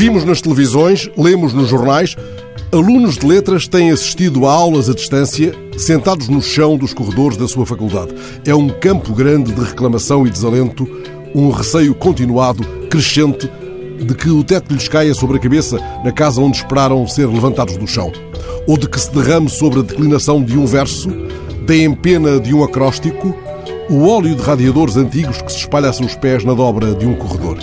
Vimos nas televisões, lemos nos jornais, alunos de letras têm assistido a aulas à distância, sentados no chão dos corredores da sua faculdade. É um campo grande de reclamação e desalento, um receio continuado, crescente, de que o teto lhes caia sobre a cabeça na casa onde esperaram ser levantados do chão, ou de que se derrame sobre a declinação de um verso, deem pena de um acróstico, o óleo de radiadores antigos que se espalha a seus pés na dobra de um corredor.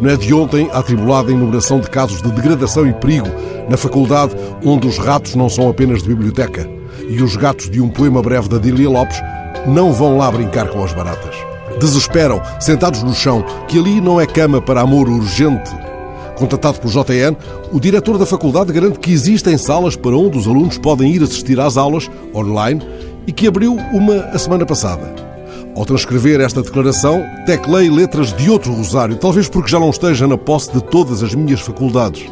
Não é de ontem a atribulada enumeração de casos de degradação e perigo na faculdade onde os ratos não são apenas de biblioteca e os gatos de um poema breve da Dília Lopes não vão lá brincar com as baratas. Desesperam, sentados no chão, que ali não é cama para amor urgente. Contatado pelo JN, o diretor da faculdade garante que existem salas para onde os alunos podem ir assistir às aulas, online, e que abriu uma a semana passada. Ao transcrever esta declaração, teclei letras de outro rosário, talvez porque já não esteja na posse de todas as minhas faculdades.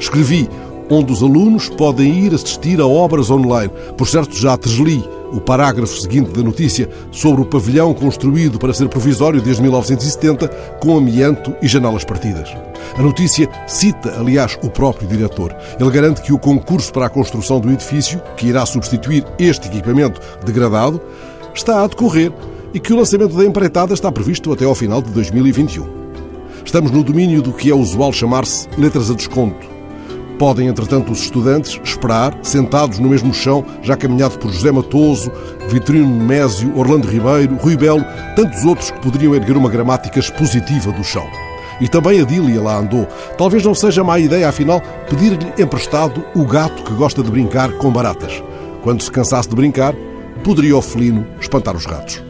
Escrevi onde os alunos podem ir assistir a obras online. Por certo, já desli o parágrafo seguinte da notícia sobre o pavilhão construído para ser provisório desde 1970, com amianto e janelas partidas. A notícia cita, aliás, o próprio diretor. Ele garante que o concurso para a construção do edifício, que irá substituir este equipamento degradado, está a decorrer e que o lançamento da empreitada está previsto até ao final de 2021. Estamos no domínio do que é usual chamar-se letras a desconto. Podem, entretanto, os estudantes esperar, sentados no mesmo chão, já caminhado por José Matoso, Vitorino Nemésio, Orlando Ribeiro, Rui Belo, tantos outros que poderiam erguer uma gramática expositiva do chão. E também a Dília lá andou. Talvez não seja má ideia, afinal, pedir-lhe emprestado o gato que gosta de brincar com baratas. Quando se cansasse de brincar, poderia o felino espantar os ratos.